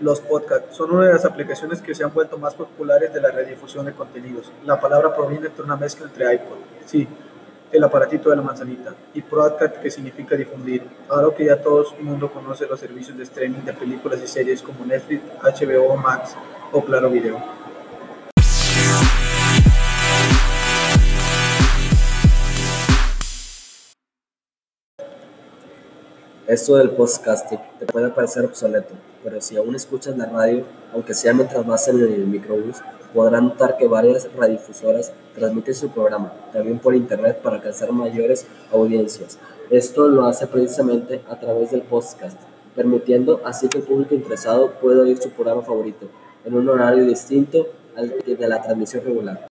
Los podcasts son una de las aplicaciones que se han vuelto más populares de la redifusión de contenidos. La palabra proviene de una mezcla entre iPod, sí, el aparatito de la manzanita, y podcast, que significa difundir. Ahora que ya todo el mundo conoce los servicios de streaming de películas y series como Netflix, HBO Max o Claro Video. Esto del podcasting te puede parecer obsoleto, pero si aún escuchas la radio, aunque sea mientras vas en el microbús, podrás notar que varias radiodifusoras transmiten su programa, también por internet para alcanzar mayores audiencias. Esto lo hace precisamente a través del podcast, permitiendo así que el público interesado pueda oír su programa favorito en un horario distinto al de la transmisión regular.